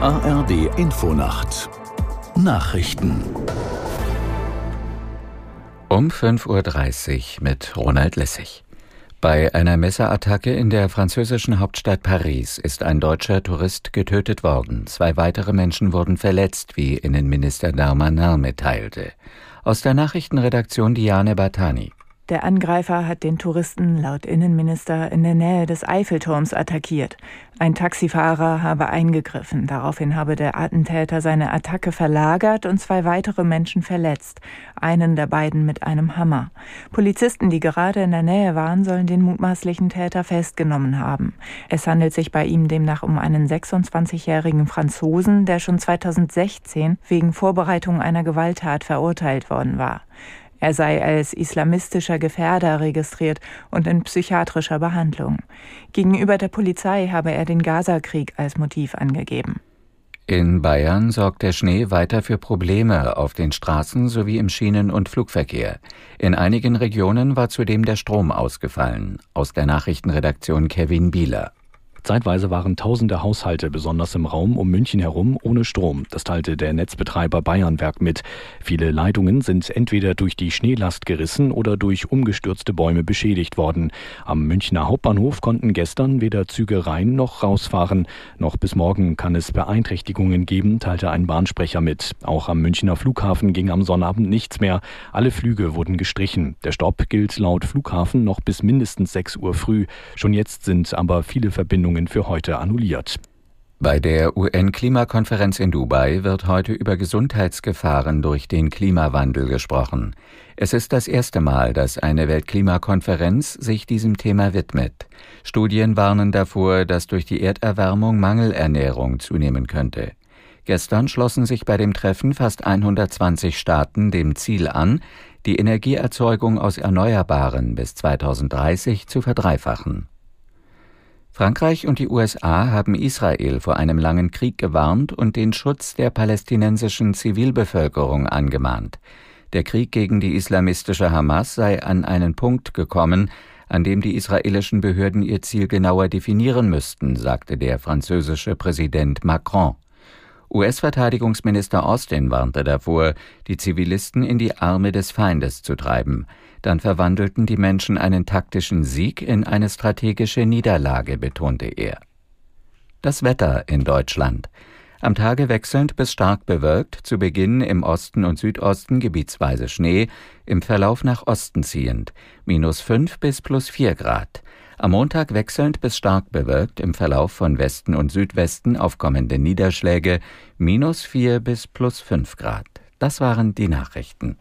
ARD Infonacht Nachrichten um 5.30 Uhr mit Ronald Lessig. Bei einer Messerattacke in der französischen Hauptstadt Paris ist ein deutscher Tourist getötet worden. Zwei weitere Menschen wurden verletzt, wie Innenminister Darmanin mitteilte. Aus der Nachrichtenredaktion Diane Batani. Der Angreifer hat den Touristen laut Innenminister in der Nähe des Eiffelturms attackiert. Ein Taxifahrer habe eingegriffen. Daraufhin habe der Attentäter seine Attacke verlagert und zwei weitere Menschen verletzt. Einen der beiden mit einem Hammer. Polizisten, die gerade in der Nähe waren, sollen den mutmaßlichen Täter festgenommen haben. Es handelt sich bei ihm demnach um einen 26-jährigen Franzosen, der schon 2016 wegen Vorbereitung einer Gewalttat verurteilt worden war. Er sei als islamistischer Gefährder registriert und in psychiatrischer Behandlung. Gegenüber der Polizei habe er den Gazakrieg als Motiv angegeben. In Bayern sorgt der Schnee weiter für Probleme auf den Straßen sowie im Schienen- und Flugverkehr. In einigen Regionen war zudem der Strom ausgefallen. Aus der Nachrichtenredaktion Kevin Bieler. Zeitweise waren tausende Haushalte, besonders im Raum um München herum, ohne Strom. Das teilte der Netzbetreiber Bayernwerk mit. Viele Leitungen sind entweder durch die Schneelast gerissen oder durch umgestürzte Bäume beschädigt worden. Am Münchner Hauptbahnhof konnten gestern weder Züge rein noch rausfahren. Noch bis morgen kann es Beeinträchtigungen geben, teilte ein Bahnsprecher mit. Auch am Münchner Flughafen ging am Sonnabend nichts mehr. Alle Flüge wurden gestrichen. Der Stopp gilt laut Flughafen noch bis mindestens 6 Uhr früh. Schon jetzt sind aber viele Verbindungen Verhandlungen für heute annulliert. Bei der UN-Klimakonferenz in Dubai wird heute über Gesundheitsgefahren durch den Klimawandel gesprochen. Es ist das erste Mal, dass eine Weltklimakonferenz sich diesem Thema widmet. Studien warnen davor, dass durch die Erderwärmung Mangelernährung zunehmen könnte. Gestern schlossen sich bei dem Treffen fast 120 Staaten dem Ziel an, die Energieerzeugung aus Erneuerbaren bis 2030 zu verdreifachen. Frankreich und die USA haben Israel vor einem langen Krieg gewarnt und den Schutz der palästinensischen Zivilbevölkerung angemahnt. Der Krieg gegen die islamistische Hamas sei an einen Punkt gekommen, an dem die israelischen Behörden ihr Ziel genauer definieren müssten, sagte der französische Präsident Macron. US-Verteidigungsminister Austin warnte davor, die Zivilisten in die Arme des Feindes zu treiben. Dann verwandelten die Menschen einen taktischen Sieg in eine strategische Niederlage, betonte er. Das Wetter in Deutschland. Am Tage wechselnd bis stark bewölkt, zu Beginn im Osten und Südosten gebietsweise Schnee, im Verlauf nach Osten ziehend, minus fünf bis plus vier Grad. Am Montag wechselnd bis stark bewölkt, im Verlauf von Westen und Südwesten aufkommende Niederschläge, minus vier bis plus fünf Grad. Das waren die Nachrichten.